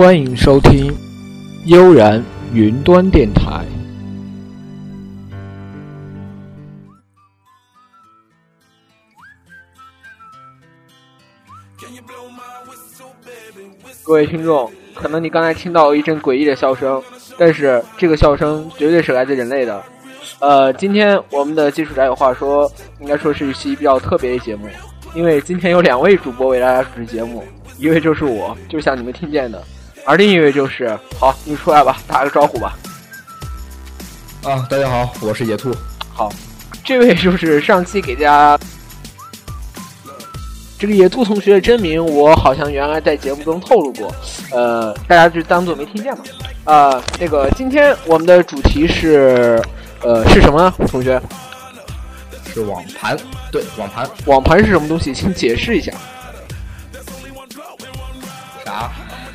欢迎收听悠然云端电台。各位听众，可能你刚才听到一阵诡异的笑声，但是这个笑声绝对是来自人类的。呃，今天我们的技术宅有话说，应该说是一期比较特别的节目，因为今天有两位主播为大家主持节目，一位就是我，就像你们听见的，而另一位就是，好，你出来吧，打个招呼吧。啊，大家好，我是野兔。好，这位就是上期给大家这个野兔同学的真名，我好像原来在节目中透露过，呃，大家就当做没听见吧。啊、那个今天我们的主题是，呃，是什么呢？同学，是网盘，对，网盘网盘是什么东西？请解释一下。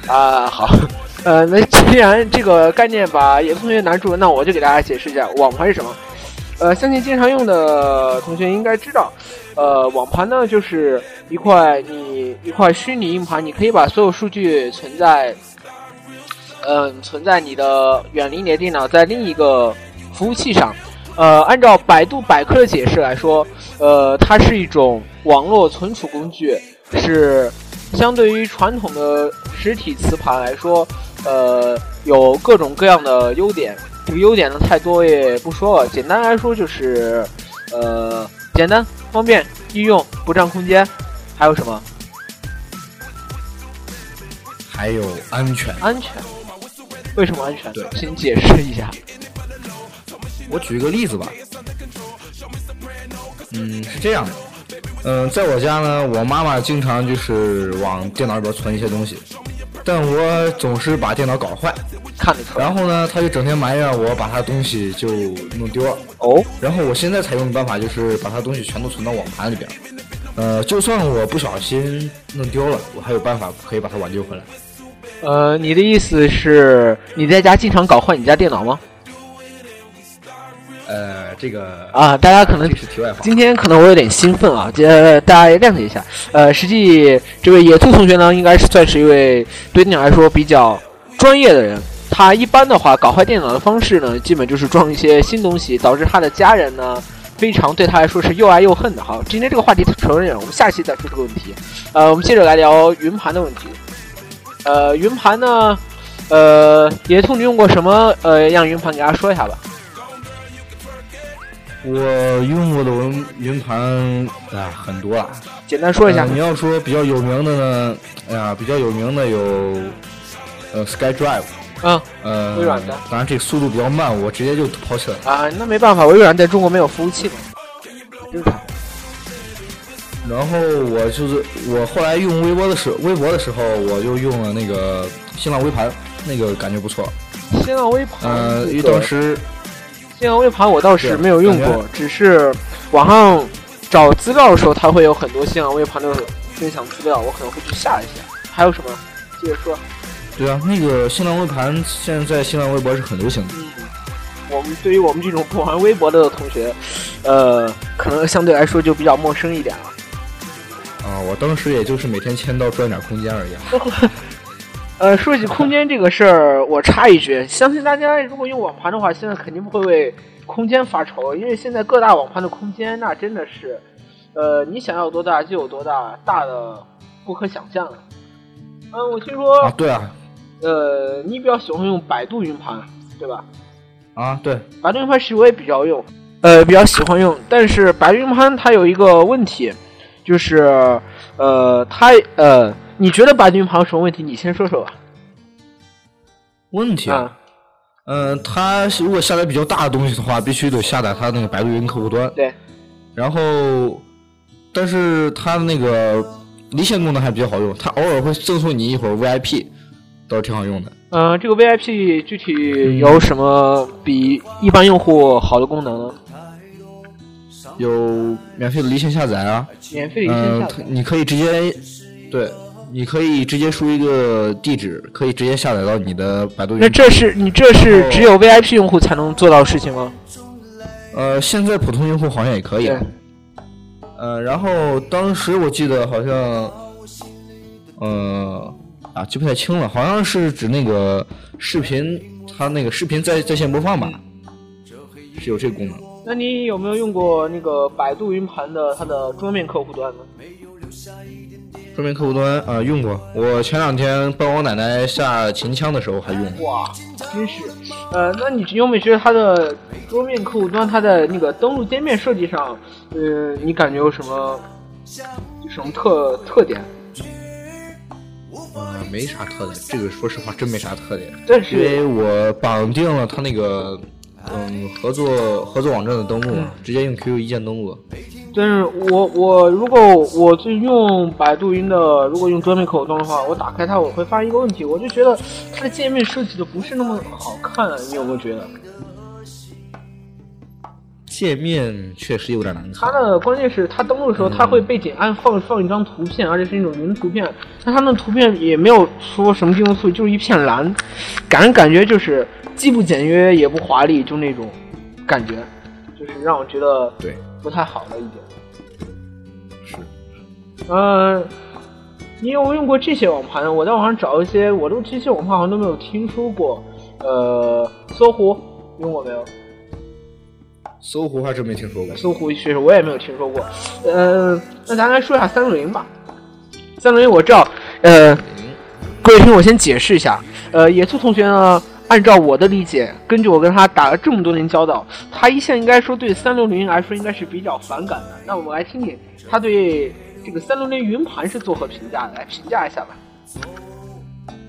啊，好，呃，那既然这个概念把野同学难住了，那我就给大家解释一下网盘是什么。呃，相信经常用的同学应该知道，呃，网盘呢就是一块你一块虚拟硬盘，你可以把所有数据存在，嗯、存在你的远离你的电脑，在另一个服务器上。呃，按照百度百科的解释来说，呃，它是一种网络存储工具，是相对于传统的实体磁盘来说，呃，有各种各样的优点。这个优点呢太多也不说了，简单来说就是，呃，简单、方便、易用、不占空间，还有什么？还有安全。安全。为什么安全？对请解释一下。我举个例子吧。嗯，是这样的。嗯，在我家呢，我妈妈经常就是往电脑里边存一些东西，但我总是把电脑搞坏，看。然后呢，她就整天埋怨我把她东西就弄丢了。哦，然后我现在采用的办法就是把她东西全都存到网盘里边。呃，就算我不小心弄丢了，我还有办法可以把它挽救回来。呃，你的意思是你在家经常搞坏你家电脑吗？呃，这个啊，大家可能是题外话。今天可能我有点兴奋啊，呃大家也谅解一下。呃，实际这位野兔同学呢，应该是算是一位对电脑来说比较专业的人。他一般的话搞坏电脑的方式呢，基本就是装一些新东西，导致他的家人呢非常对他来说是又爱又恨的。好，今天这个话题扯远了，我们下期再说这个问题。呃，我们接着来聊云盘的问题。呃，云盘呢，呃，野兔你用过什么呃样云盘？给大家说一下吧。我用过的云云盘啊很多啊，简单说一下呃。你要说比较有名的呢，哎呀，比较有名的有呃 SkyDrive，嗯呃，微软的当然这个速度比较慢，我直接就抛弃了。啊，那没办法，微软在中国没有服务器嘛，正常。然后我就是我后来用微博的时微博的时候，我就用了那个新浪微盘，那个感觉不错。新浪微盘，呃，因为当时新浪微盘我倒是没有用过，只是网上找资料的时候，它会有很多新浪微盘的分享资料，我可能会去下一下。还有什么？接着说。对啊，那个新浪微盘现在在新浪微博是很流行的。嗯，我们对于我们这种不玩微博的同学，呃，可能相对来说就比较陌生一点了。啊，我当时也就是每天签到赚点空间而已啊。呃，说起空间这个事儿，我插一句，相信大家如果用网盘的话，现在肯定不会为空间发愁，因为现在各大网盘的空间那真的是，呃，你想要多大就有多大，大的不可想象。嗯，我听说，啊，对啊，呃，你比较喜欢用百度云盘，对吧？啊，对，百度云盘其实我也比较用，呃，比较喜欢用，但是百度云盘它有一个问题，就是，呃，它呃，你觉得百度云盘有什么问题？你先说说吧。问题啊。啊，嗯，它如果下载比较大的东西的话，必须得下载它那个百度云客户端。对。然后，但是它的那个离线功能还比较好用，它偶尔会赠送你一会儿 VIP，倒是挺好用的。嗯、这个 VIP 具体有什么比一般用户好的功能呢？有免费的离线下载啊，免费离线嗯、下载。它你可以直接，对，你可以直接输一个地址，可以直接下载到你的百度云。那这是你这是只有 VIP 用户才能做到的事情吗？呃，现在普通用户好像也可以。呃，然后当时我记得好像，呃，啊，记不太清了，好像是指那个视频，它那个视频在在线播放吧，是有这个功能。那你有没有用过那个百度云盘的它的桌面客户端呢？桌面客户端啊，用过。我前两天帮我奶奶下秦腔的时候还用。哇，真是。呃，那你有没有觉得它的桌面客户端它的那个登录界面设计上，呃，你感觉有什么什么特特点？呃，没啥特点，这个说实话真没啥特点。但是因为我绑定了它那个。嗯，合作合作网站的登录，直接用 QQ 一键登录。但是我我如果我就用百度云的，如果用桌面客户端的话，我打开它，我会发现一个问题，我就觉得它的界面设计的不是那么好看，你有没有觉得？界面确实有点难看。它的关键是它登录的时候，它会背景按放放一张图片，而且是那种云图片，但它那图片也没有说什么定素，就是一片蓝，感感觉就是。既不简约也不华丽，就那种感觉，就是让我觉得对不太好了，已经。是，嗯，你有用过这些网盘？我在网上找一些，我都这些网盘好像都没有听说过。呃，搜狐用过没有？搜狐还真没听说过。搜狐其实我也没有听说过。嗯，那咱来说一下三六零吧。三六零我知道，呃，各位听我先解释一下。呃，野兔同学呢？按照我的理解，根据我跟他打了这么多年交道，他一向应该说对三六零来说应该是比较反感的。那我们来听听他对这个三六零云盘是作何评价的，来评价一下吧。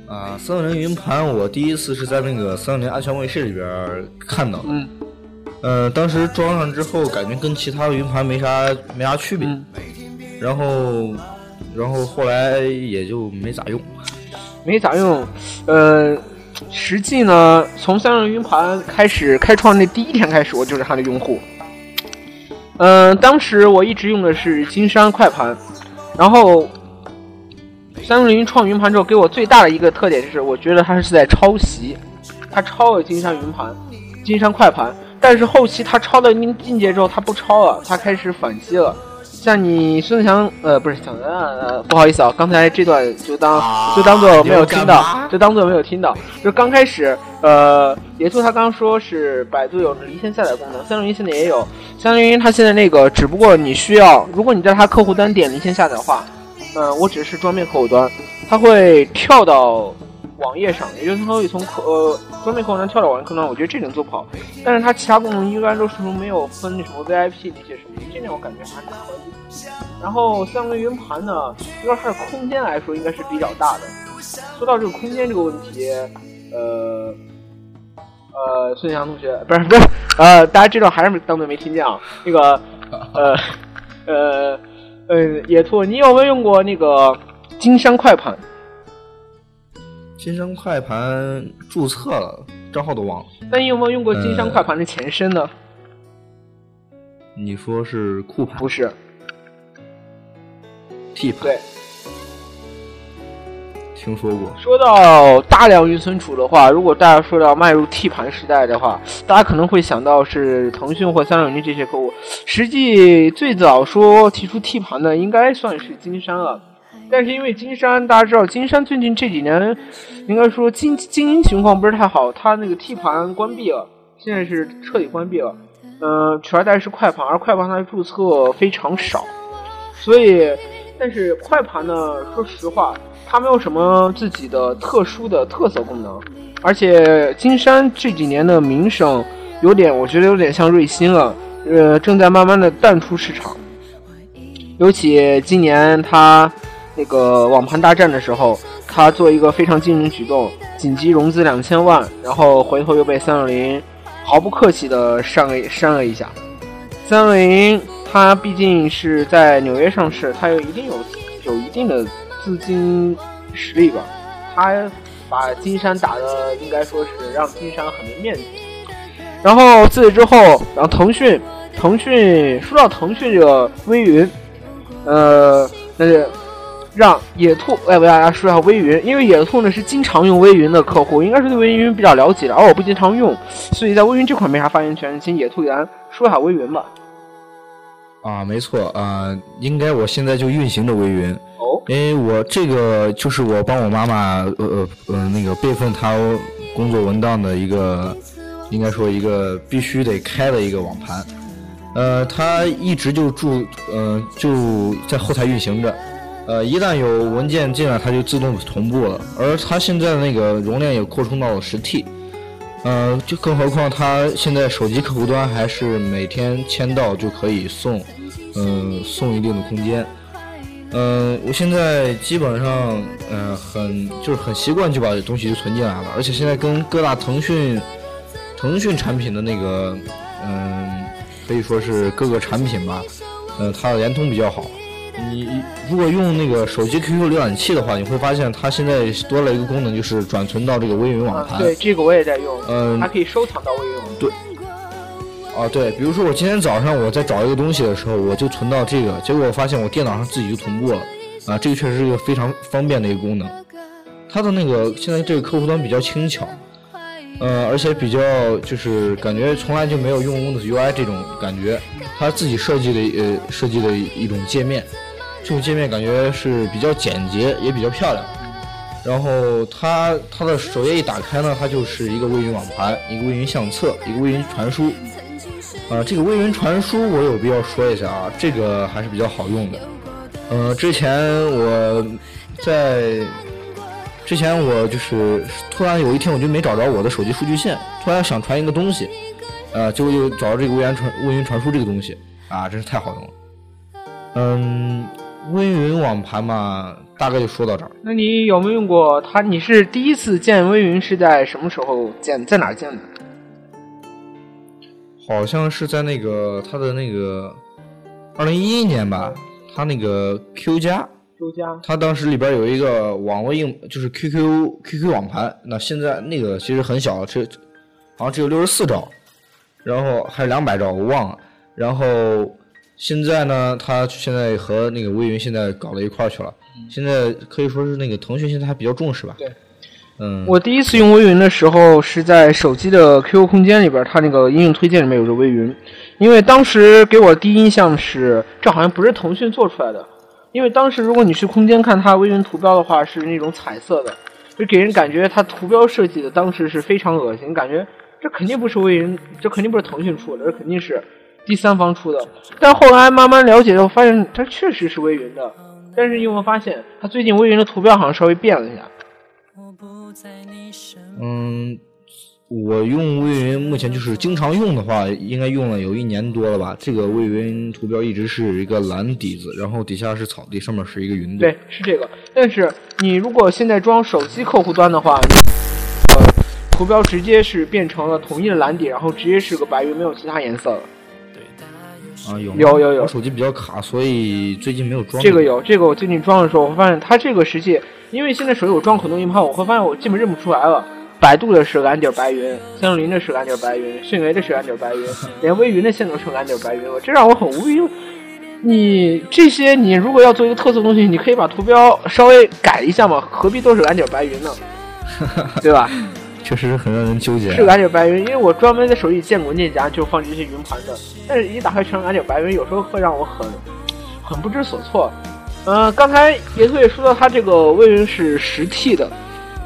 啊，三六零云盘，我第一次是在那个三六零安全卫士里边看到的。嗯。呃，当时装上之后，感觉跟其他的云盘没啥没啥区别。然后，然后后来也就没咋用。没咋用，呃。实际呢，从三六零云盘开始开创那第一天开始，我就是它的用户。嗯，当时我一直用的是金山快盘，然后三六零创云盘之后，给我最大的一个特点就是，我觉得它是在抄袭，它抄了金山云盘、金山快盘，但是后期它抄到一定境界之后，它不抄了，它开始反击了。像你孙子强，呃，不是想呃，不好意思啊，刚才这段就当就当做没有听到，就当做没有听到。就刚开始，呃，野兔他刚说是百度有离线下载功能，三六零现在也有。三六零它现在那个，只不过你需要，如果你在它客户端点离线下载的话，嗯，我只是桌面客户端，它会跳到。网页上，也就是它会从客呃桌面客户端跳到网页客户端，我觉得这点做不好。但是它其他功能一般都是没有分那什么 VIP 那些什么，这点我感觉还是可以。然后三维云盘呢，主要它的空间来说应该是比较大的。说到这个空间这个问题，呃呃，孙翔同学不是不是呃，大家知道还是当做没听见啊？那个呃呃 呃，野兔，你有没有用过那个金山快盘？金山快盘注册了，账号都忘了。那你有没有用过金山快盘的前身呢？你说是酷盘？不是，T 盘。对，听说过。说到大量运存储的话，如果大家说到迈入 T 盘时代的话，大家可能会想到是腾讯或三六零这些客户。实际最早说提出 T 盘的，应该算是金山了。但是因为金山，大家知道金山最近这几年，应该说经经营情况不是太好，它那个 T 盘关闭了，现在是彻底关闭了。嗯，取而代之是快盘，而快盘它的注册非常少，所以，但是快盘呢，说实话，它没有什么自己的特殊的特色功能，而且金山这几年的名声有点，我觉得有点像瑞星了，呃，正在慢慢的淡出市场，尤其今年它。那个网盘大战的时候，他做一个非常惊人举动，紧急融资两千万，然后回头又被三六零毫不客气的扇了扇了一下。三六零它毕竟是在纽约上市，它有一定有有一定的资金实力吧，它把金山打的应该说是让金山很没面子。然后自此之后，然后腾讯，腾讯说到腾讯这个微云，呃，那就。让野兔来为大家说一下微云，因为野兔呢是经常用微云的客户，应该是对微云比较了解的，而我不经常用，所以在微云这块没啥发言权，请野兔给咱说一下微云吧。啊，没错啊，应该我现在就运行着微云。哦，因为我这个就是我帮我妈妈呃呃呃那个备份她工作文档的一个，应该说一个必须得开的一个网盘。呃，它一直就住呃就在后台运行着。呃，一旦有文件进来，它就自动同步了。而它现在的那个容量也扩充到了十 T。呃，就更何况它现在手机客户端还是每天签到就可以送，嗯，送一定的空间。嗯，我现在基本上，嗯，很就是很习惯就把东西就存进来了，而且现在跟各大腾讯，腾讯产品的那个，嗯，可以说是各个产品吧，嗯，它的联通比较好。你如果用那个手机 QQ 浏览器的话，你会发现它现在多了一个功能，就是转存到这个微云网盘。对，这个我也在用，嗯，它可以收藏到微云网盘。对。啊，对，比如说我今天早上我在找一个东西的时候，我就存到这个，结果我发现我电脑上自己就同步了，啊，这个确实是一个非常方便的一个功能。它的那个现在这个客户端比较轻巧，呃，而且比较就是感觉从来就没有用 Windows UI 这种感觉，它自己设计的呃设计的一种界面，这种界面感觉是比较简洁也比较漂亮。然后它它的首页一打开呢，它就是一个微云网盘，一个微云相册，一个微云传输。呃，这个微云传输我有必要说一下啊，这个还是比较好用的。呃，之前我在之前我就是突然有一天我就没找着我的手机数据线，突然想传一个东西，呃，结果就找到这个微云传微云传输这个东西啊，真是太好用了。嗯，微云网盘嘛，大概就说到这儿。那你有没有用过它？你是第一次建微云是在什么时候建？在哪建的？好像是在那个它的那个二零一一年吧，它那个 Q 加，Q 加，它当时里边有一个网络硬，就是 QQ QQ 网盘。那现在那个其实很小，这好像只有六十四兆，然后还是两百兆，我忘了。然后现在呢，他现在和那个微云现在搞到一块儿去了。现在可以说是那个腾讯现在还比较重视吧。对。嗯，我第一次用微云的时候是在手机的 QQ 空间里边，它那个应用推荐里面有个微云。因为当时给我第一印象是，这好像不是腾讯做出来的。因为当时如果你去空间看它微云图标的话，是那种彩色的，就给人感觉它图标设计的当时是非常恶心，感觉这肯定不是微云，这肯定不是腾讯出的，这肯定是第三方出的。但后来慢慢了解之后，发现它确实是微云的。但是你有没有发现，它最近微云的图标好像稍微变了一下？嗯，我用微云目前就是经常用的话，应该用了有一年多了吧。这个微云图标一直是一个蓝底子，然后底下是草地，上面是一个云对，是这个。但是你如果现在装手机客户端的话，呃，图标直接是变成了统一的蓝底，然后直接是个白云，没有其他颜色了。啊，有有有有。我手机比较卡，所以最近没有装。这个有，这个我最近装的时候，我发现它这个实际。因为现在手机我装很多硬盘，我会发现我基本认不出来了。百度的是蓝底白云，三六零的是蓝底白云，迅雷的是蓝底白云，连微云的现在都是蓝底白云了，这让我很无语。你这些你如果要做一个特色东西，你可以把图标稍微改一下嘛，何必都是蓝底白云呢？对吧？确实是很让人纠结。是蓝底白云，因为我专门在手机建文件夹就放这些云盘的，但是一打开全是蓝底白云，有时候会让我很很不知所措。呃，刚才野兔也说到，它这个微云是十 T 的，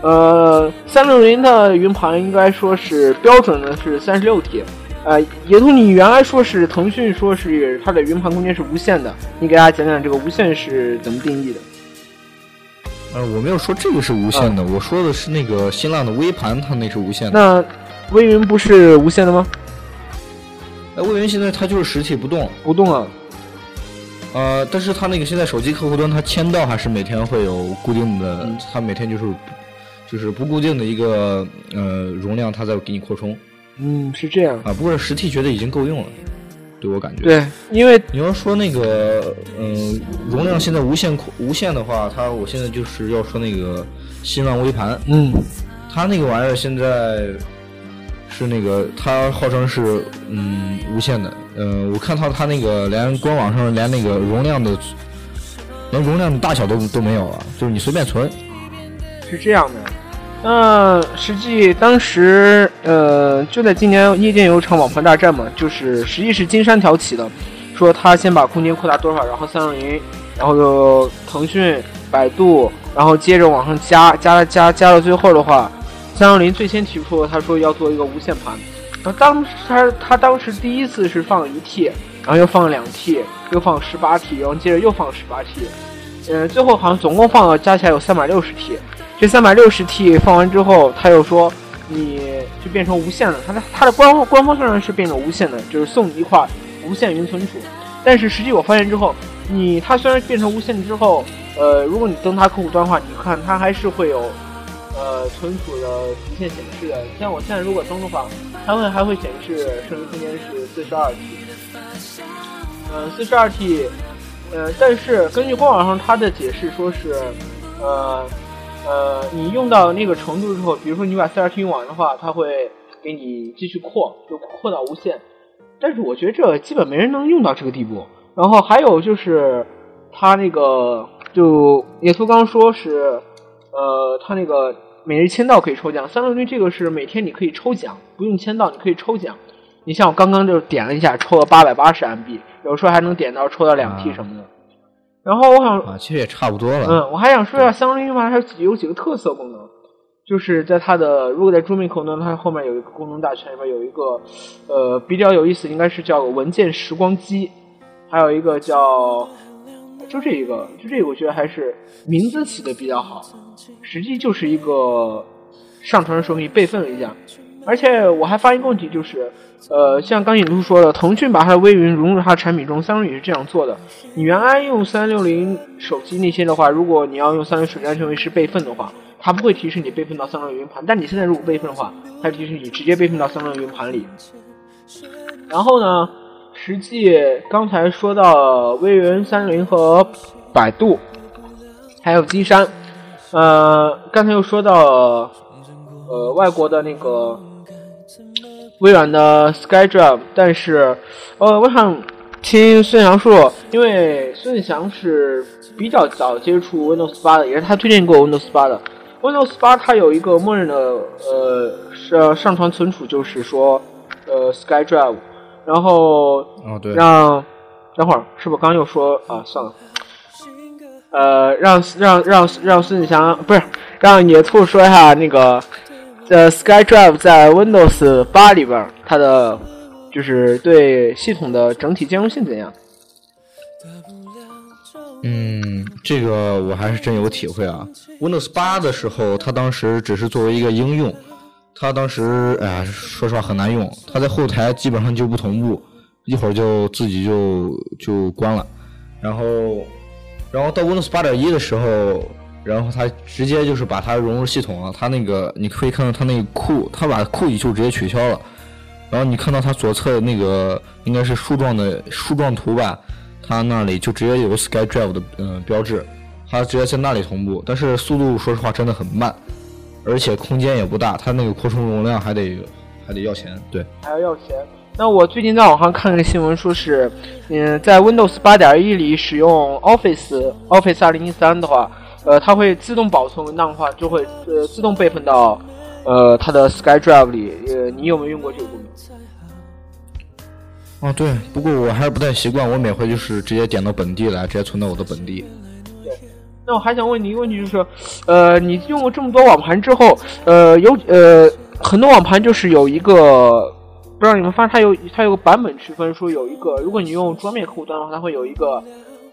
呃，三六零的云盘应该说是标准的是三十六 T，呃，野兔，你原来说是腾讯说是它的云盘空间是无限的，你给大家讲讲这个无限是怎么定义的？呃，我没有说这个是无线的，我说的是那个新浪的微盘，它那是无线的。那微云不是无线的吗？呃，微云现在它就是实体不动，不动啊。呃，但是它那个现在手机客户端，它签到还是每天会有固定的，它每天就是就是不固定的一个呃容量，它在给你扩充。嗯，是这样啊。不过实体觉得已经够用了，对我感觉。对，因为你要说那个嗯容量现在无限无限的话，它我现在就是要说那个新浪微盘，嗯，它那个玩意儿现在。是那个，它号称是嗯无限的，嗯，我看到它那个连官网上连那个容量的，连容量的大小都都没有了，就是你随便存。是这样的，那实际当时呃就在今年夜间有场网盘大战嘛，就是实际是金山挑起的，说他先把空间扩大多少，然后三六零，然后就腾讯，百度，然后接着往上加，加了加加到最后的话，三六零最先提出他说要做一个无线盘。然后当时他他当时第一次是放一 T，然后又放两 T，又放十八 T，然后接着又放十八 T，嗯，最后好像总共放了加起来有三百六十 T。这三百六十 T 放完之后，他又说你就变成无线了。他的他的官方官方上是变成无线的，就是送你一块无线云存储。但是实际我发现之后，你它虽然变成无线之后，呃，如果你登它客户端的话，你看它还是会有呃存储的极限显示的。像我现在如果登的话。它会还会显示剩余空间是四十二 T，嗯，四十二 T，呃，但是根据官网上它的解释说是，呃，呃，你用到那个程度之后，比如说你把 CRT 用完的话，它会给你继续扩，就扩到无限。但是我觉得这基本没人能用到这个地步。然后还有就是，它那个就野兔刚说是，呃，它那个。每日签到可以抽奖，三六零这个是每天你可以抽奖，不用签到你可以抽奖。你像我刚刚就点了一下，抽了八百八十 MB，有时候还能点到抽到两 T 什么的。然后我想啊，其实也差不多了。嗯，我还想说一下三六零嘛，它有几个特色功能，就是在它的如果在桌面口呢，它后面有一个功能大全里面有一个呃比较有意思，应该是叫文件时光机，还有一个叫。就这一个，就这个，我觉得还是名字起的比较好，实际就是一个上传的时候给你备份了一下。而且我还发现一个问题，就是呃，像刚引路说的，腾讯把它的微云融入它的产品中，三六零也是这样做的。你原来用三六零手机那些的话，如果你要用三六零手机安全卫士备份的话，它不会提示你备份到三六零云盘。但你现在如果备份的话，它提示你直接备份到三六零云盘里。然后呢？实际刚才说到微云三六零和百度，还有金山，呃，刚才又说到呃外国的那个微软的 SkyDrive，但是呃，我想听孙翔说，因为孙翔是比较早接触 Windows 八的，也是他推荐过 Windows 八的。Windows 八它有一个默认的呃上上传存储，就是说呃 SkyDrive。然后，哦对，让等会儿是不是刚又说啊？算了，呃，让让让让孙子祥不是让野兔说一下那个呃，SkyDrive 在 Windows 八里边它的就是对系统的整体兼容性怎样？嗯，这个我还是真有体会啊。Windows 八的时候，它当时只是作为一个应用。它当时哎呀，说实话很难用，它在后台基本上就不同步，一会儿就自己就就关了，然后，然后到 Windows 八点一的时候，然后他直接就是把它融入系统了，他那个你可以看到他那个库，他把库就直接取消了，然后你看到他左侧的那个应该是树状的树状图吧，他那里就直接有 SkyDrive 的嗯标志，他直接在那里同步，但是速度说实话真的很慢。而且空间也不大，它那个扩充容量还得还得要钱，对，还要要钱。那我最近在网上看了个新闻，说是，嗯，在 Windows 八点一里使用 Office Office 二零一三的话，呃，它会自动保存文档的话，就会呃自动备份到呃它的 SkyDrive 里。呃，你有没有用过这个功能？哦，对，不过我还是不太习惯，我每回就是直接点到本地来，直接存到我的本地。对那我还想问你一个问题，就是，呃，你用过这么多网盘之后，呃，有呃很多网盘就是有一个，不知道你们发现它有它有个版本区分，说有一个，如果你用桌面客户端的话，它会有一个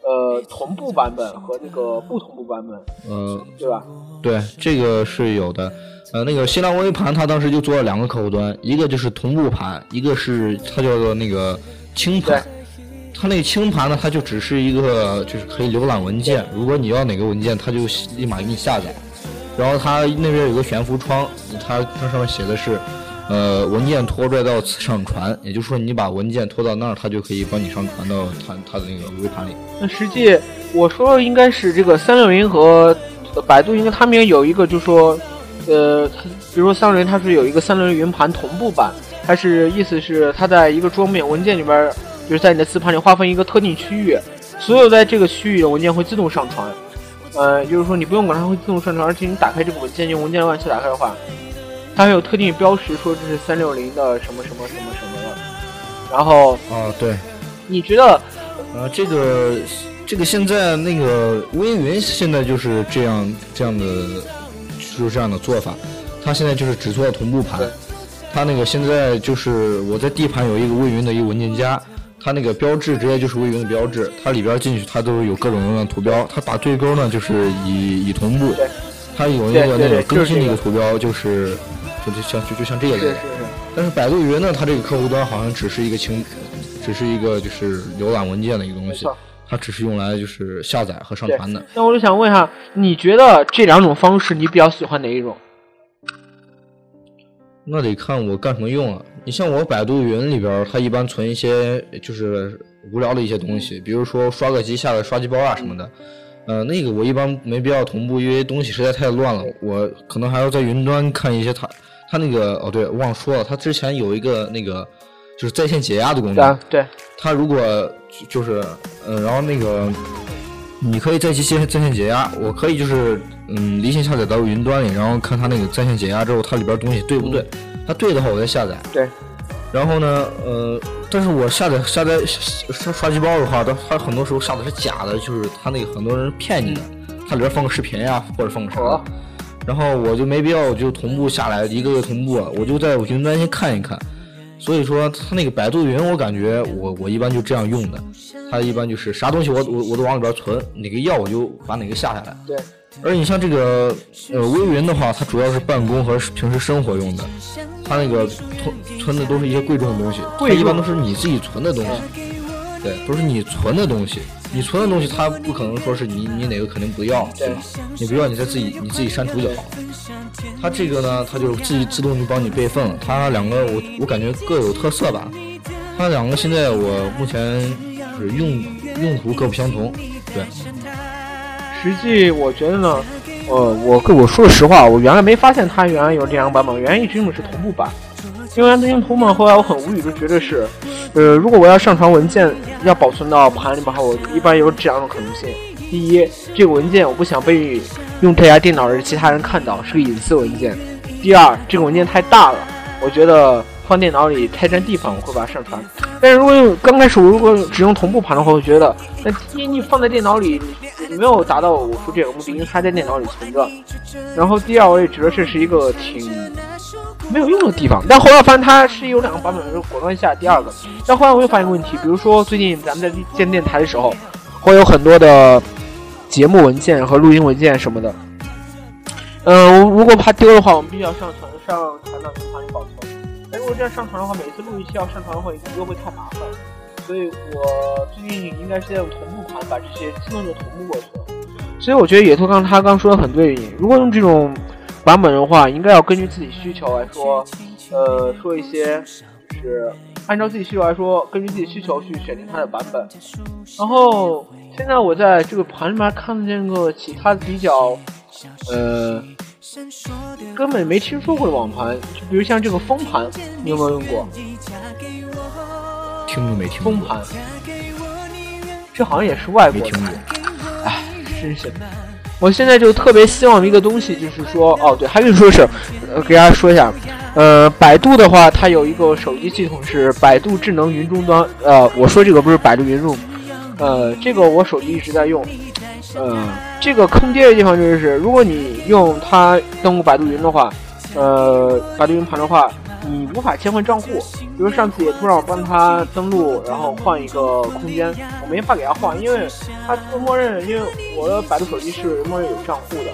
呃同步版本和那个不同步版本，呃，对吧？对，这个是有的。呃，那个新浪微盘它当时就做了两个客户端，一个就是同步盘，一个是它叫做那个轻盘。它那个轻盘呢，它就只是一个，就是可以浏览文件。如果你要哪个文件，它就立马给你下载。然后它那边有个悬浮窗，它它上面写的是，呃，文件拖拽到此上传。也就是说，你把文件拖到那儿，它就可以帮你上传到它它的那个微盘里。那实际我说的应该是这个三六零和百度，应该他们有一个，就是说，呃，比如说三六零它是有一个三六零云盘同步版，它是意思是它在一个桌面文件里边。就是在你的磁盘里划分一个特定区域，所有在这个区域的文件会自动上传。呃，就是说你不用管它会自动上传，而且你打开这个文件用文件浏览器打开的话，它还有特定标识说这是三六零的什么什么什么什么的。然后，啊，对，你觉得，呃，这个这个现在那个微云现在就是这样这样的，就是这样的做法。它现在就是只做同步盘。它那个现在就是我在 D 盘有一个微云的一个文件夹，它那个标志直接就是微云的标志，它里边进去它都有各种各样的图标。它打对勾呢就是已已同步，它有那个那个更新的一个图标就是就就像就就像这个类。但是百度云呢，它这个客户端好像只是一个情，只是一个就是浏览文件的一个东西。它只是用来就是下载和上传的。那我就想问一下，你觉得这两种方式你比较喜欢哪一种？那得看我干什么用了。你像我百度云里边，它一般存一些就是无聊的一些东西，比如说刷个机下个刷机包啊什么的。呃，那个我一般没必要同步，因为东西实在太乱了。我可能还要在云端看一些它它那个哦对，忘说了，他之前有一个那个就是在线解压的功能。对。他如果就是，嗯，然后那个，你可以在机器在线解压，我可以就是，嗯，离线下载到云端里，然后看他那个在线解压之后，它里边东西对不对？它对的话，我再下载。对。然后呢，呃，但是我下载下载刷刷机包的话，它它很多时候下的是假的，就是它那个很多人骗你的，它里边放个视频呀，或者放个啥。然后我就没必要就同步下来一个个同步，我就在云端先看一看。所以说，它那个百度云，我感觉我我一般就这样用的。它一般就是啥东西我我我都往里边存，哪个要我就把哪个下下来。对。而你像这个呃微云的话，它主要是办公和平时生活用的。它那个存存的都是一些贵重的东西，它一般都是你自己存的东西。对，都是你存的东西。你存的东西，它不可能说是你你哪个肯定不要，对吧？你不要，你再自己你自己删除就好了。它这个呢，它就自己自动就帮你备份了。它两个我我感觉各有特色吧。它两个现在我目前就是用用途各不相同。对。实际我觉得呢，呃，我跟我说实话，我原来没发现它原来有这两个版本，原来一直用的是同步版。因为它用同步版，后来我很无语，就觉得是，呃，如果我要上传文件，要保存到盘里的话，我一般有这两种可能性。第一，这个文件我不想被用这台电脑的其他人看到，是个隐私文件；第二，这个文件太大了，我觉得放电脑里太占地方，我会把它上传。但是如果用刚开始我如果只用同步盘的话，我觉得那第一你放在电脑里你没有达到我说这个目的，因为它在电脑里存着。然后第二，我也觉得这是一个挺没有用的地方。但后来发现它是有两个版本，就果断下第二个。但后来我又发现个问题，比如说最近咱们在建电台的时候，会有很多的。节目文件和录音文件什么的，嗯，如果怕丢的话，我们必须要上传上传到云盘里保存。但如果这样上传的话，每次录一期要上传的话，又会太麻烦。所以我最近应该是在用同步盘把这些自动就同步过去了。所以我觉得野兔刚他刚说的很对，如果用这种版本的话，应该要根据自己需求来说，呃，说一些是按照自己需求来说，根据自己需求去选定它的版本，然后。现在我在这个盘里面看见个其他比较，呃，根本没听说过的网盘，就比如像这个风盘，你有没有用过？听都没听。风盘，这好像也是外国。没听过。哎，真是。我现在就特别希望一个东西，就是说，哦，对，还有说是，呃，给大家说一下，呃，百度的话，它有一个手机系统是百度智能云终端，呃，我说这个不是百度云 room。呃，这个我手机一直在用。呃，这个坑爹的地方就是，如果你用它登录百度云的话，呃，百度云盘的话，你无法切换账户。比如上次野兔让我帮他登录，然后换一个空间，我没法给他换，因为他默认，因为我的百度手机是默认有账户的，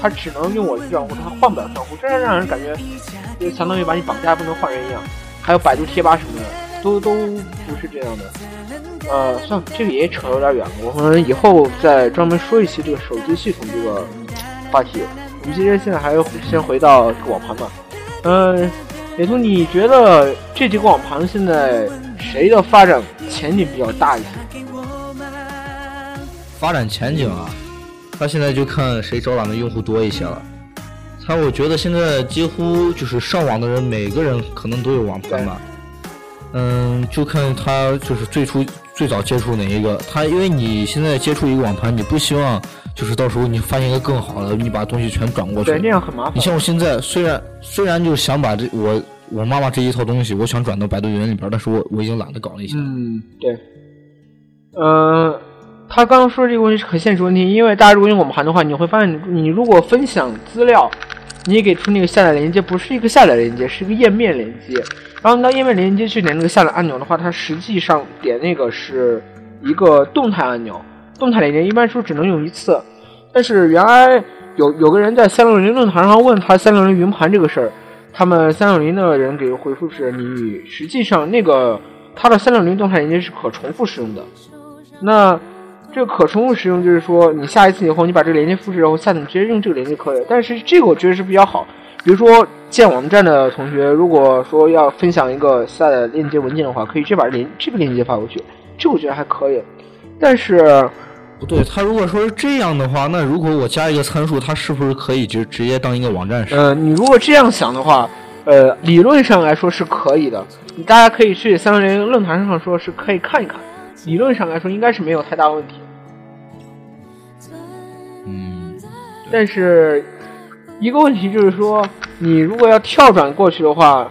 他只能用我的账户，他换不了账户，这让人感觉就相当于把你绑架，不能换人一样。还有百度贴吧什么的，都都不是这样的。呃，算了，这个也扯有点远了。我们以后再专门说一期这个手机系统这个话题。我们今天现在还是先回到这个网盘吧。嗯，野兔，你觉得这几个网盘现在谁的发展前景比较大一些？发展前景啊，他现在就看谁招揽的用户多一些了。他我觉得现在几乎就是上网的人，每个人可能都有网盘吧。嗯，就看他就是最初。最早接触哪一个？他因为你现在接触一个网盘，你不希望就是到时候你发现一个更好的，你把东西全转过去。对，那样很麻烦。你像我现在，虽然虽然就想把这我我妈妈这一套东西，我想转到百度云里边，但是我我已经懒得搞那些。嗯，对。呃，他刚刚说的这个问题是很现实问题，因为大家如果用我们盘的话，你会发现你如果分享资料，你给出那个下载链接不是一个下载链接，是一个页面链接。然后你到页面链接去点那个下载按钮的话，它实际上点那个是一个动态按钮，动态链接一般说只能用一次。但是原来有有个人在三六零论坛上问他三六零云盘这个事儿，他们三六零的人给回复是你实际上那个它的三六零动态链接是可重复使用的。那这个可重复使用就是说，你下一次以后，你把这个链接复制，然后下次你直接用这个链接可以。但是这个我觉得是比较好。比如说建网站的同学，如果说要分享一个下载链接文件的话，可以直接把链这个链接发过去，这我觉得还可以。但是不对，他如果说是这样的话，那如果我加一个参数，它是不是可以就直接当一个网站使？呃，你如果这样想的话，呃，理论上来说是可以的。大家可以去三六零论坛上说是可以看一看。理论上来说，应该是没有太大问题。嗯，但是一个问题就是说，你如果要跳转过去的话，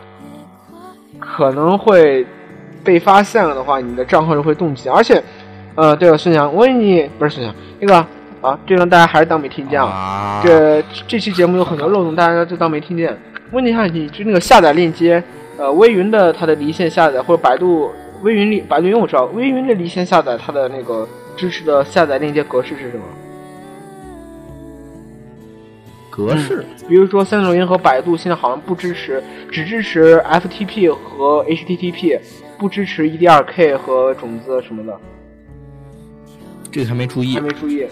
可能会被发现了的话，你的账号就会冻结。而且，呃，对了，孙强，我问你，不是孙强，那个啊，这个大家还是当没听见啊。这这期节目有很多漏洞，大家就当没听见。问你一下，你就那个下载链接，呃，微云的它的离线下载，或者百度。微云里，百度云我知道，微云的离线下载它的那个支持的下载链接格式是什么？格式？比如说三六零和百度现在好像不支持，只支持 FTP 和 HTTP，不支持 EDRK 和种子什么的。这个还没注意，还没注意。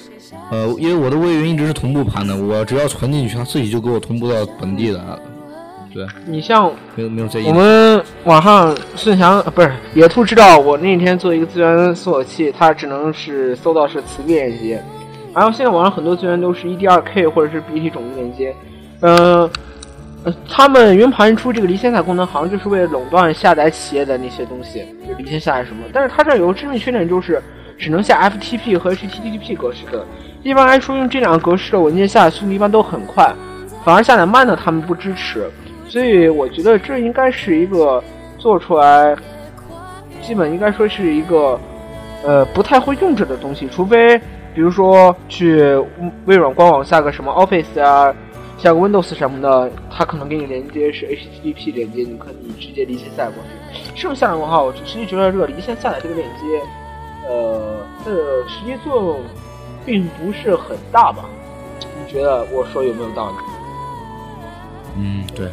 呃，因为我的微云一直是同步盘的，我只要存进去，它自己就给我同步到本地的。对你像没有没有在意我们网上孙翔不是野兔知道我那天做一个资源搜索器，它只能是搜到是磁力链接，然后现在网上很多资源都是 EDRK 或者是 BT 种子链接，嗯，他们云盘出这个离线下载功能，好像就是为了垄断下载企业的那些东西，就离线下载什么。但是它这有个致命缺点，就是只能下 FTP 和 HTTP 格式的。一般来说，用这两个格式的文件下载速度一般都很快，反而下载慢的他们不支持。所以我觉得这应该是一个做出来，基本应该说是一个，呃，不太会用着的东西。除非比如说去微软官网下个什么 Office 啊，下个 Windows 什么的，它可能给你连接是 HTTP 连接，你可以直接离线下载过去。剩下载的话，我实际觉得这个离线下载这个链接，呃，它的实际作用并不是很大吧？你觉得我说有没有道理？嗯，对。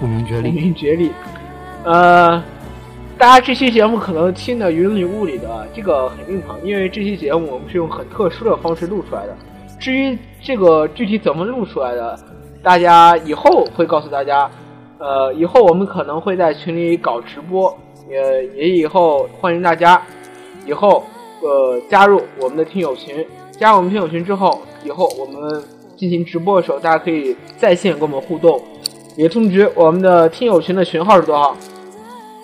不明觉厉，不明觉厉。呃，大家这期节目可能听的云里雾里的，这个很正常，因为这期节目我们是用很特殊的方式录出来的。至于这个具体怎么录出来的，大家以后会告诉大家。呃，以后我们可能会在群里搞直播，也也以后欢迎大家以后呃加入我们的听友群。加入我们听友群之后，以后我们进行直播的时候，大家可以在线跟我们互动。也通知我们的听友群的群号是多少？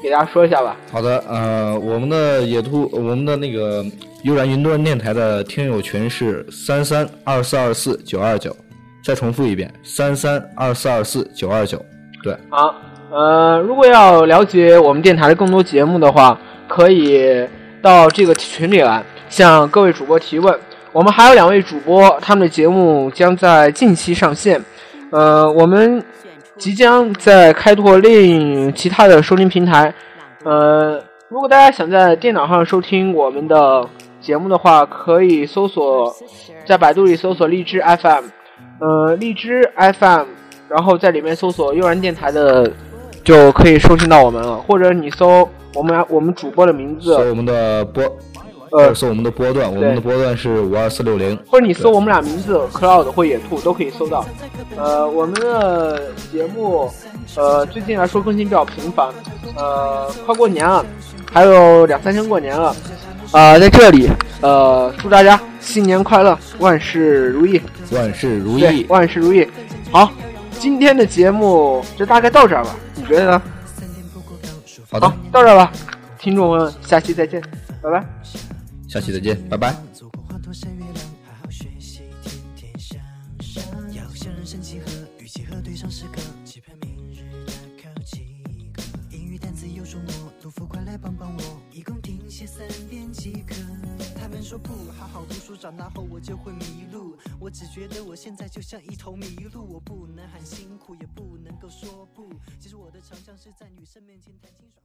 给大家说一下吧。好的，呃，我们的野兔，我们的那个悠然云端电台的听友群是三三二四二四九二九。再重复一遍，三三二四二四九二九。对。好，呃，如果要了解我们电台的更多节目的话，可以到这个群里来向各位主播提问。我们还有两位主播，他们的节目将在近期上线。呃，我们。即将在开拓另其他的收听平台，呃，如果大家想在电脑上收听我们的节目的话，可以搜索在百度里搜索荔枝 FM，呃，荔枝 FM，然后在里面搜索悠然电台的，就可以收听到我们了。或者你搜我们我们主播的名字，搜我们的播。呃，搜我们的波段，我们的波段是五二四六零，或者你搜我们俩名字 Cloud 或野兔都可以搜到。呃，我们的节目，呃，最近来说更新比较频繁，呃，快过年了，还有两三天过年了，啊，在这里，呃，祝大家新年快乐，万事如意，万事如意，万事如意。好，今天的节目就大概到这儿吧，你觉得呢？好的，到这儿吧，听众们，下期再见，拜拜。下期再见，拜拜。英语单词有说诺，陆夫快来帮帮我，一共听。写三遍即可。他们说不好好读书，长大后我就会迷路。我只觉得我现在就像一头麋鹿，我不能喊辛苦，也不能够说不。其实我的长项是在女生面前谈清爽。